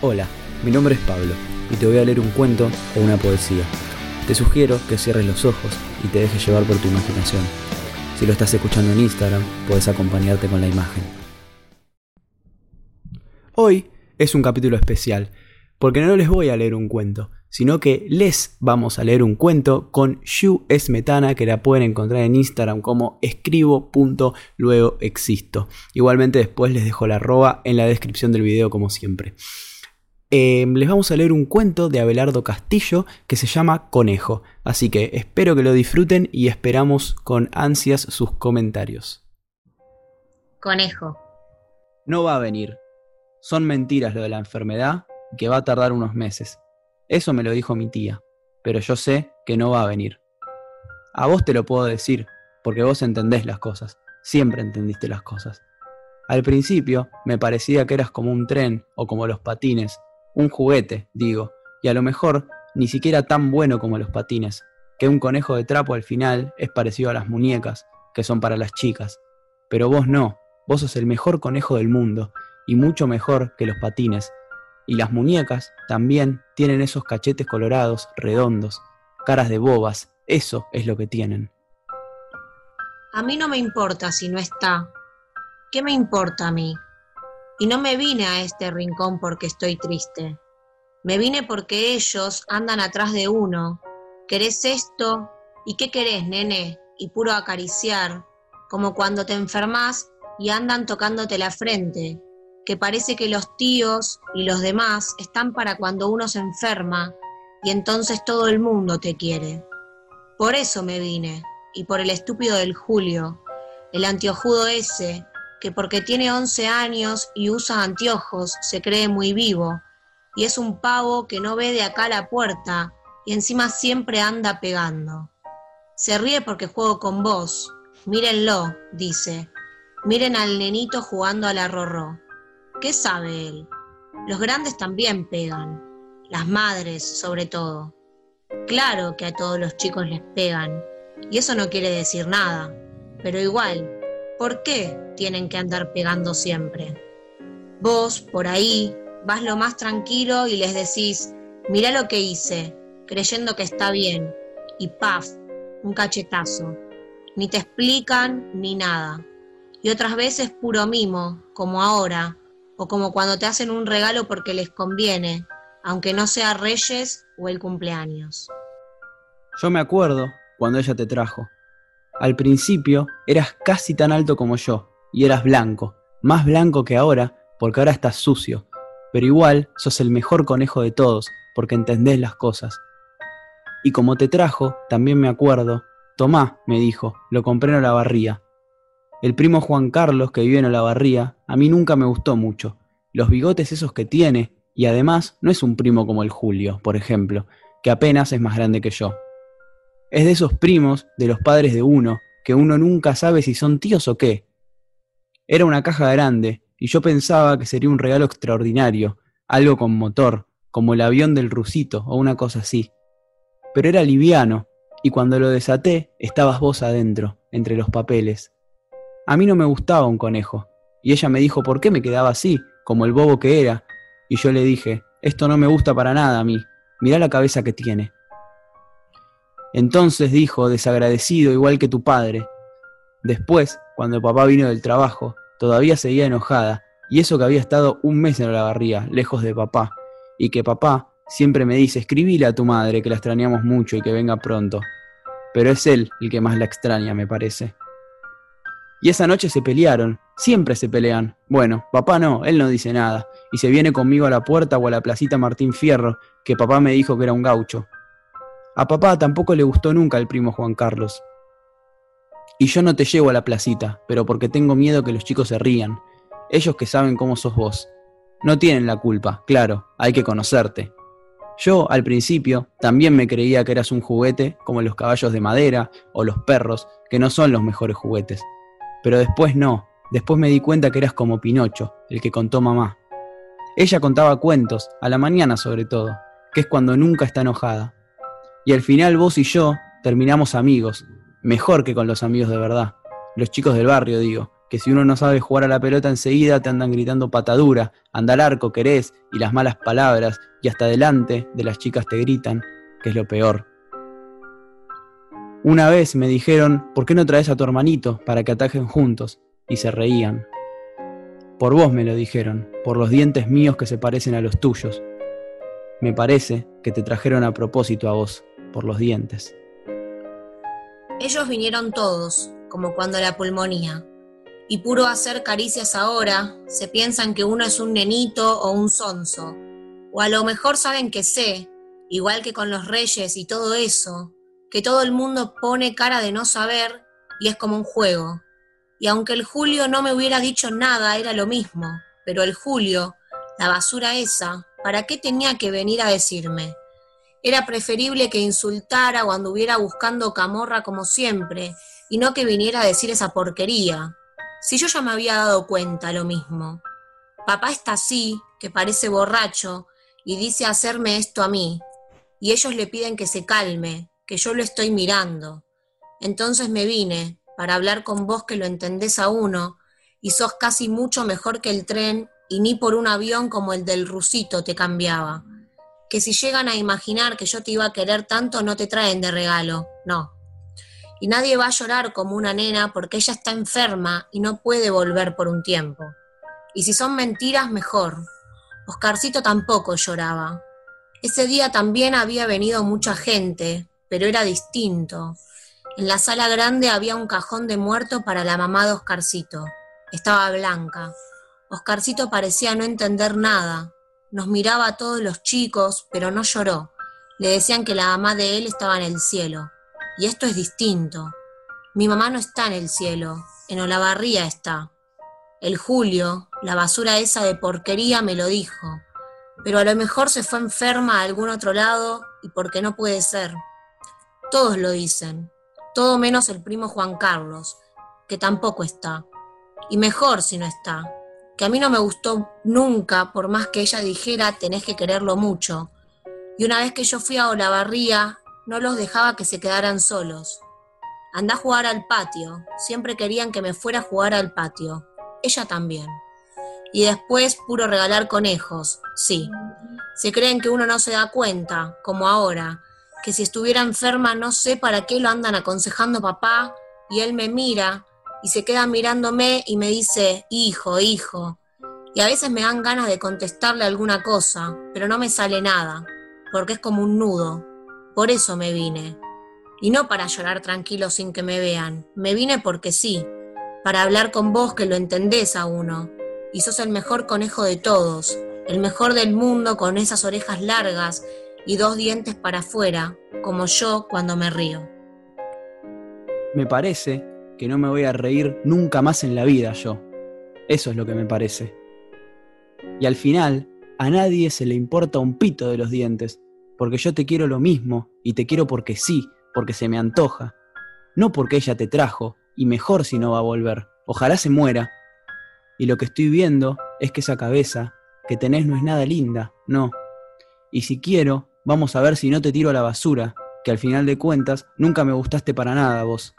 Hola, mi nombre es Pablo y te voy a leer un cuento o una poesía. Te sugiero que cierres los ojos y te dejes llevar por tu imaginación. Si lo estás escuchando en Instagram, puedes acompañarte con la imagen. Hoy es un capítulo especial, porque no les voy a leer un cuento, sino que les vamos a leer un cuento con Shu Esmetana que la pueden encontrar en Instagram como escribo.luegoexisto. Igualmente después les dejo la arroba en la descripción del video como siempre. Em, les vamos a leer un cuento de Abelardo Castillo que se llama Conejo, así que espero que lo disfruten y esperamos con ansias sus comentarios. Conejo. No va a venir. Son mentiras lo de la enfermedad y que va a tardar unos meses. Eso me lo dijo mi tía, pero yo sé que no va a venir. A vos te lo puedo decir, porque vos entendés las cosas, siempre entendiste las cosas. Al principio me parecía que eras como un tren o como los patines, un juguete, digo, y a lo mejor ni siquiera tan bueno como los patines, que un conejo de trapo al final es parecido a las muñecas, que son para las chicas. Pero vos no, vos sos el mejor conejo del mundo, y mucho mejor que los patines, y las muñecas también tienen esos cachetes colorados, redondos, caras de bobas, eso es lo que tienen. A mí no me importa si no está. ¿Qué me importa a mí? Y no me vine a este rincón porque estoy triste. Me vine porque ellos andan atrás de uno. ¿Querés esto? ¿Y qué querés, nene? Y puro acariciar, como cuando te enfermas y andan tocándote la frente, que parece que los tíos y los demás están para cuando uno se enferma y entonces todo el mundo te quiere. Por eso me vine, y por el estúpido del Julio, el antiojudo ese, que porque tiene 11 años y usa anteojos se cree muy vivo, y es un pavo que no ve de acá la puerta y encima siempre anda pegando. Se ríe porque juego con vos, mírenlo, dice, miren al nenito jugando a la rorró. ¿Qué sabe él? Los grandes también pegan, las madres sobre todo. Claro que a todos los chicos les pegan, y eso no quiere decir nada, pero igual, ¿por qué tienen que andar pegando siempre? Vos, por ahí, vas lo más tranquilo y les decís, mirá lo que hice, creyendo que está bien, y paf, un cachetazo. Ni te explican ni nada. Y otras veces puro mimo, como ahora, o como cuando te hacen un regalo porque les conviene, aunque no sea Reyes o el cumpleaños. Yo me acuerdo cuando ella te trajo. Al principio eras casi tan alto como yo y eras blanco, más blanco que ahora porque ahora estás sucio, pero igual sos el mejor conejo de todos porque entendés las cosas. Y como te trajo, también me acuerdo, Tomá, me dijo, lo compré en la barría. El primo Juan Carlos, que vive en Olavarría, a mí nunca me gustó mucho. Los bigotes esos que tiene, y además no es un primo como el Julio, por ejemplo, que apenas es más grande que yo. Es de esos primos, de los padres de uno, que uno nunca sabe si son tíos o qué. Era una caja grande, y yo pensaba que sería un regalo extraordinario, algo con motor, como el avión del rusito o una cosa así. Pero era liviano, y cuando lo desaté, estabas vos adentro, entre los papeles. A mí no me gustaba un conejo, y ella me dijo por qué me quedaba así, como el bobo que era, y yo le dije, esto no me gusta para nada a mí, mirá la cabeza que tiene. Entonces dijo, desagradecido igual que tu padre. Después, cuando papá vino del trabajo, todavía seguía enojada, y eso que había estado un mes en la barría, lejos de papá, y que papá siempre me dice, escribile a tu madre que la extrañamos mucho y que venga pronto. Pero es él el que más la extraña, me parece. Y esa noche se pelearon, siempre se pelean. Bueno, papá no, él no dice nada, y se viene conmigo a la puerta o a la placita Martín Fierro, que papá me dijo que era un gaucho. A papá tampoco le gustó nunca el primo Juan Carlos. Y yo no te llevo a la placita, pero porque tengo miedo que los chicos se rían. Ellos que saben cómo sos vos. No tienen la culpa, claro, hay que conocerte. Yo, al principio, también me creía que eras un juguete como los caballos de madera o los perros, que no son los mejores juguetes. Pero después no, después me di cuenta que eras como Pinocho, el que contó mamá. Ella contaba cuentos, a la mañana sobre todo, que es cuando nunca está enojada. Y al final vos y yo terminamos amigos, mejor que con los amigos de verdad, los chicos del barrio digo, que si uno no sabe jugar a la pelota enseguida te andan gritando patadura, anda al arco, querés, y las malas palabras, y hasta delante de las chicas te gritan, que es lo peor. Una vez me dijeron, ¿por qué no traes a tu hermanito para que atajen juntos? Y se reían. Por vos me lo dijeron, por los dientes míos que se parecen a los tuyos. Me parece que te trajeron a propósito a vos, los dientes. Ellos vinieron todos, como cuando la pulmonía. Y puro hacer caricias ahora, se piensan que uno es un nenito o un sonso. O a lo mejor saben que sé, igual que con los reyes y todo eso, que todo el mundo pone cara de no saber y es como un juego. Y aunque el Julio no me hubiera dicho nada, era lo mismo. Pero el Julio, la basura esa, ¿para qué tenía que venir a decirme? Era preferible que insultara o anduviera buscando camorra como siempre, y no que viniera a decir esa porquería. Si yo ya me había dado cuenta lo mismo. Papá está así, que parece borracho, y dice hacerme esto a mí, y ellos le piden que se calme, que yo lo estoy mirando. Entonces me vine para hablar con vos que lo entendés a uno, y sos casi mucho mejor que el tren, y ni por un avión como el del rusito te cambiaba. Que si llegan a imaginar que yo te iba a querer tanto, no te traen de regalo, no. Y nadie va a llorar como una nena porque ella está enferma y no puede volver por un tiempo. Y si son mentiras, mejor. Oscarcito tampoco lloraba. Ese día también había venido mucha gente, pero era distinto. En la sala grande había un cajón de muerto para la mamá de Oscarcito. Estaba blanca. Oscarcito parecía no entender nada. Nos miraba a todos los chicos, pero no lloró. Le decían que la mamá de él estaba en el cielo. Y esto es distinto. Mi mamá no está en el cielo, en Olavarría está. El Julio, la basura esa de porquería, me lo dijo. Pero a lo mejor se fue enferma a algún otro lado y porque no puede ser. Todos lo dicen, todo menos el primo Juan Carlos, que tampoco está. Y mejor si no está, que a mí no me gustó nunca, por más que ella dijera tenés que quererlo mucho. Y una vez que yo fui a Olavarría, no los dejaba que se quedaran solos. Andá a jugar al patio, siempre querían que me fuera a jugar al patio. Ella también. Y después puro regalar conejos, sí. Se creen que uno no se da cuenta, como ahora, que si estuviera enferma no sé para qué lo andan aconsejando papá y él me mira y se queda mirándome y me dice, hijo, hijo. Y a veces me dan ganas de contestarle alguna cosa, pero no me sale nada, porque es como un nudo. Por eso me vine. Y no para llorar tranquilo sin que me vean, me vine porque sí, para hablar con vos que lo entendés a uno. Y sos el mejor conejo de todos, el mejor del mundo con esas orejas largas y dos dientes para afuera, como yo cuando me río. Me parece que no me voy a reír nunca más en la vida yo. Eso es lo que me parece. Y al final, a nadie se le importa un pito de los dientes, porque yo te quiero lo mismo, y te quiero porque sí, porque se me antoja. No porque ella te trajo, y mejor si no va a volver. Ojalá se muera. Y lo que estoy viendo es que esa cabeza que tenés no es nada linda, no. Y si quiero, vamos a ver si no te tiro a la basura, que al final de cuentas nunca me gustaste para nada vos.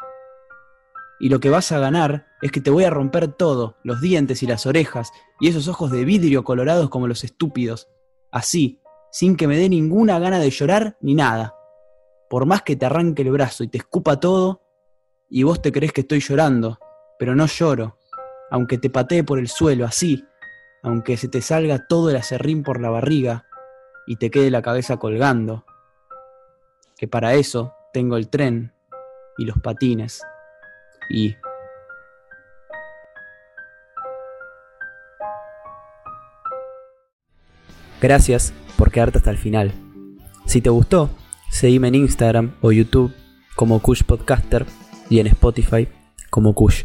Y lo que vas a ganar es que te voy a romper todo, los dientes y las orejas, y esos ojos de vidrio colorados como los estúpidos, así, sin que me dé ninguna gana de llorar ni nada. Por más que te arranque el brazo y te escupa todo, y vos te crees que estoy llorando, pero no lloro, aunque te patee por el suelo así, aunque se te salga todo el acerrín por la barriga, y te quede la cabeza colgando. Que para eso tengo el tren y los patines Gracias por quedarte hasta el final. Si te gustó, seguime en Instagram o YouTube como Kush Podcaster y en Spotify como Kush.